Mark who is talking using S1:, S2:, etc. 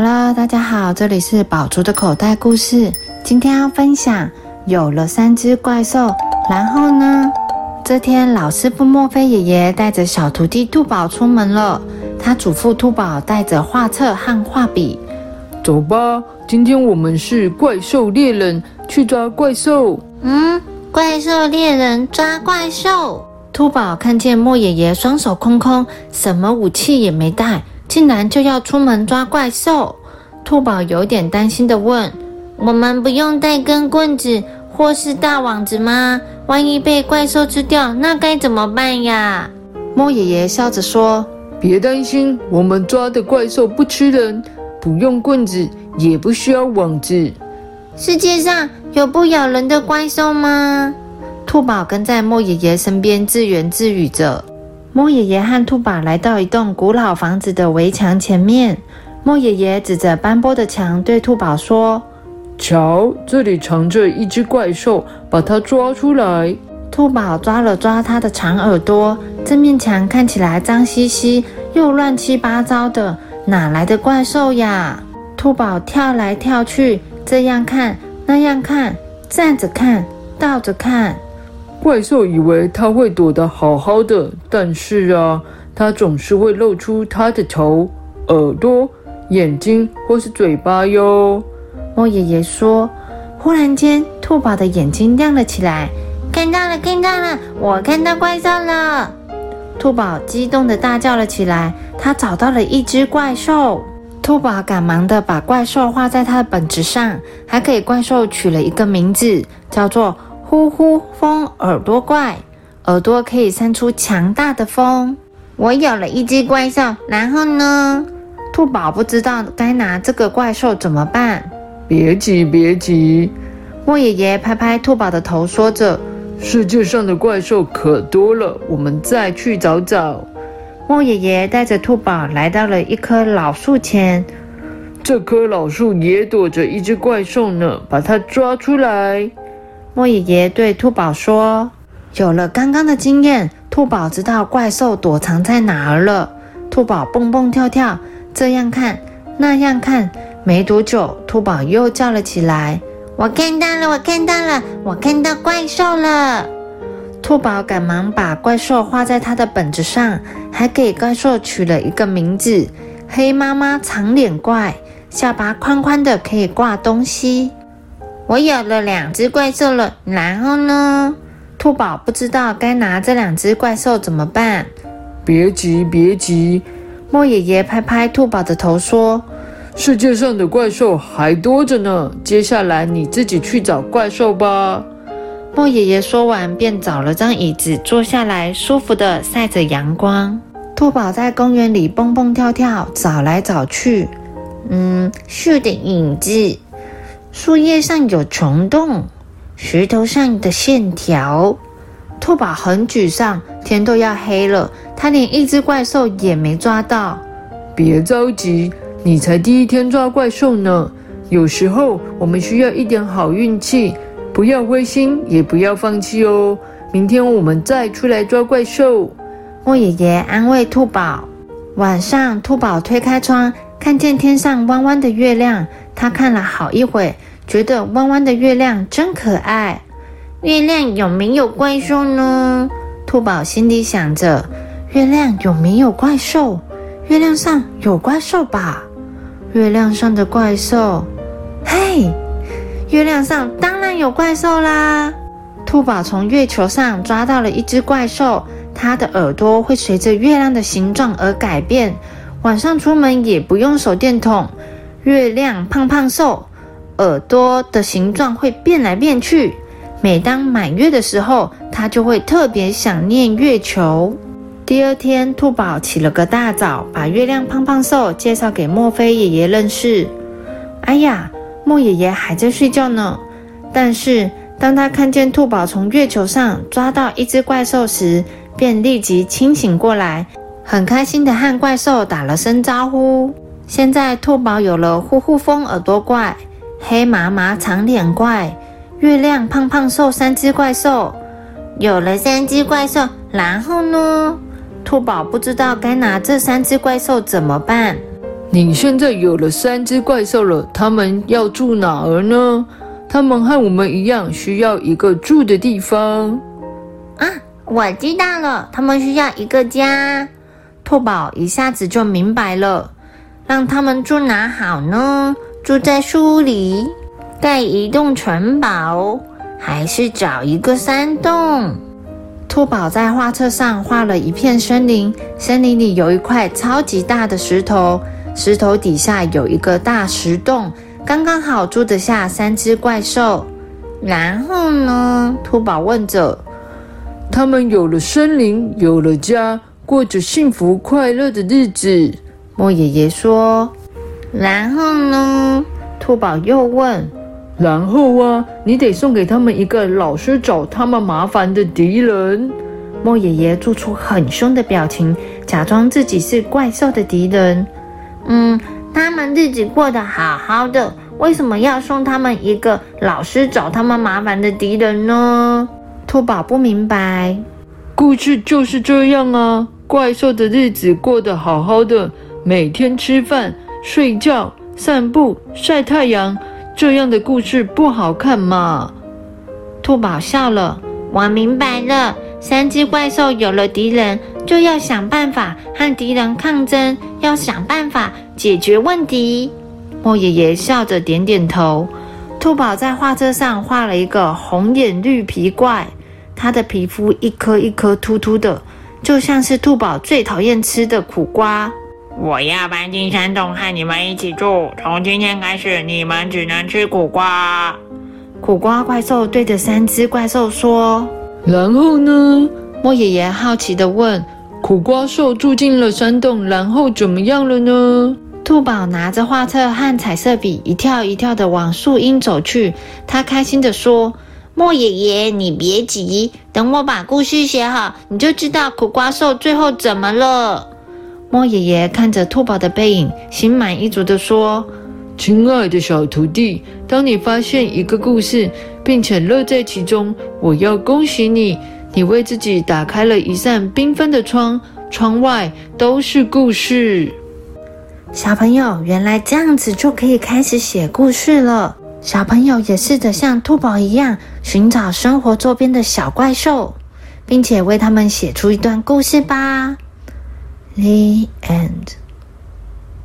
S1: Hello，大家好，这里是宝珠的口袋故事。今天要分享有了三只怪兽，然后呢？这天，老师傅墨菲爷爷带着小徒弟兔宝出门了。他嘱咐兔宝带着画册和画笔。
S2: 走吧，今天我们是怪兽猎人，去抓怪兽。
S3: 嗯，怪兽猎人抓怪兽。
S1: 兔宝看见莫爷爷双手空空，什么武器也没带，竟然就要出门抓怪兽。兔宝有点担心的问：“
S3: 我们不用带根棍子或是大网子吗？万一被怪兽吃掉，那该怎么办呀？”
S1: 猫爷爷笑着说：“
S2: 别担心，我们抓的怪兽不吃人，不用棍子，也不需要网子。
S3: 世界上有不咬人的怪兽吗？”
S1: 兔宝跟在莫爷爷身边自言自语着。莫爷爷和兔宝来到一栋古老房子的围墙前面。莫爷爷指着斑驳的墙对兔宝说：“
S2: 瞧，这里藏着一只怪兽，把它抓出来。”
S1: 兔宝抓了抓它的长耳朵。这面墙看起来脏兮兮又乱七八糟的，哪来的怪兽呀？兔宝跳来跳去，这样看那样看，站着看，倒着看。
S2: 怪兽以为它会躲得好好的，但是啊，它总是会露出它的头、耳朵、眼睛或是嘴巴哟。
S1: 莫爷爷说。忽然间，兔宝的眼睛亮了起来，
S3: 看到了，看到了，我看到怪兽了！
S1: 兔宝激动地大叫了起来。他找到了一只怪兽。兔宝赶忙地把怪兽画在他的本子上，还给怪兽取了一个名字，叫做。呼呼风耳朵怪，耳朵可以扇出强大的风。
S3: 我有了一只怪兽，然后呢？
S1: 兔宝不知道该拿这个怪兽怎么办。
S2: 别急，别急。
S1: 莫爷爷拍拍兔宝的头，说着：“
S2: 世界上的怪兽可多了，我们再去找找。”
S1: 莫爷爷带着兔宝来到了一棵老树前。
S2: 这棵老树也躲着一只怪兽呢，把它抓出来。
S1: 莫爷爷对兔宝说：“有了刚刚的经验，兔宝知道怪兽躲藏在哪儿了。兔宝蹦蹦跳跳，这样看那样看，没多久，兔宝又叫了起来：‘
S3: 我看到了，我看到了，我看到怪兽了！’
S1: 兔宝赶忙把怪兽画在他的本子上，还给怪兽取了一个名字：黑妈妈长脸怪，下巴宽宽的，可以挂东西。”
S3: 我有了两只怪兽了，然后呢？
S1: 兔宝不知道该拿这两只怪兽怎么办。
S2: 别急，别急。
S1: 莫爷爷拍拍兔宝的头说：“
S2: 世界上的怪兽还多着呢，接下来你自己去找怪兽吧。”
S1: 莫爷爷说完，便找了张椅子坐下来，舒服的晒着阳光。兔宝在公园里蹦蹦跳跳，找来找去，
S3: 嗯，树的影子。树叶上有虫洞，石头上的线条。
S1: 兔宝很沮丧，天都要黑了，他连一只怪兽也没抓到。
S2: 别着急，你才第一天抓怪兽呢。有时候我们需要一点好运气，不要灰心，也不要放弃哦。明天我们再出来抓怪兽。
S1: 莫爷爷安慰兔宝。晚上，兔宝推开窗，看见天上弯弯的月亮，他看了好一会。觉得弯弯的月亮真可爱，
S3: 月亮有没有怪兽呢？
S1: 兔宝心里想着，月亮有没有怪兽？月亮上有怪兽吧？月亮上的怪兽，嘿，月亮上当然有怪兽啦！兔宝从月球上抓到了一只怪兽，它的耳朵会随着月亮的形状而改变，晚上出门也不用手电筒。月亮胖胖瘦。耳朵的形状会变来变去。每当满月的时候，它就会特别想念月球。第二天，兔宝起了个大早，把月亮胖胖瘦介绍给墨菲爷爷认识。哎呀，墨爷爷还在睡觉呢。但是当他看见兔宝从月球上抓到一只怪兽时，便立即清醒过来，很开心的和怪兽打了声招呼。现在，兔宝有了呼呼风耳朵怪。黑麻麻长脸怪，月亮胖胖瘦三只怪兽，
S3: 有了三只怪兽，然后呢？
S1: 兔宝不知道该拿这三只怪兽怎么办。
S2: 你现在有了三只怪兽了，他们要住哪儿呢？他们和我们一样，需要一个住的地方。
S3: 啊，我知道了，他们需要一个家。
S1: 兔宝一下子就明白了，让他们住哪好呢？住在树里，盖一栋城堡，还是找一个山洞？兔宝在画册上画了一片森林，森林里有一块超级大的石头，石头底下有一个大石洞，刚刚好住得下三只怪兽。然后呢？兔宝问着。
S2: 他们有了森林，有了家。过着幸福快乐的日子，
S1: 莫爷爷说。然后呢？兔宝又问。
S2: 然后啊，你得送给他们一个老是找他们麻烦的敌人。
S1: 莫爷爷做出很凶的表情，假装自己是怪兽的敌人。嗯，他们日子过得好好的，为什么要送他们一个老是找他们麻烦的敌人呢？兔宝不明白。
S2: 故事就是这样啊。怪兽的日子过得好好的，每天吃饭、睡觉、散步、晒太阳，这样的故事不好看嘛？
S1: 兔宝笑了，我明白了。三只怪兽有了敌人，就要想办法和敌人抗争，要想办法解决问题。莫爷爷笑着点点头。兔宝在画册上画了一个红眼绿皮怪，它的皮肤一颗一颗突突的。就像是兔宝最讨厌吃的苦瓜。
S3: 我要搬进山洞和你们一起住。从今天开始，你们只能吃苦瓜。
S1: 苦瓜怪兽对着三只怪兽说：“
S2: 然后呢？”
S1: 莫爷爷好奇地问：“
S2: 苦瓜兽住进了山洞，然后怎么样了呢？”
S1: 兔宝拿着画册和彩色笔，一跳一跳地往树荫走去。他开心地说。莫爷爷，你别急，等我把故事写好，你就知道苦瓜兽最后怎么了。莫爷爷看着兔宝的背影，心满意足地说：“
S2: 亲爱的小徒弟，当你发现一个故事，并且乐在其中，我要恭喜你，你为自己打开了一扇缤纷的窗，窗外都是故事。”
S1: 小朋友，原来这样子就可以开始写故事了。小朋友也试着像兔宝一样寻找生活周边的小怪兽，并且为他们写出一段故事吧。The end.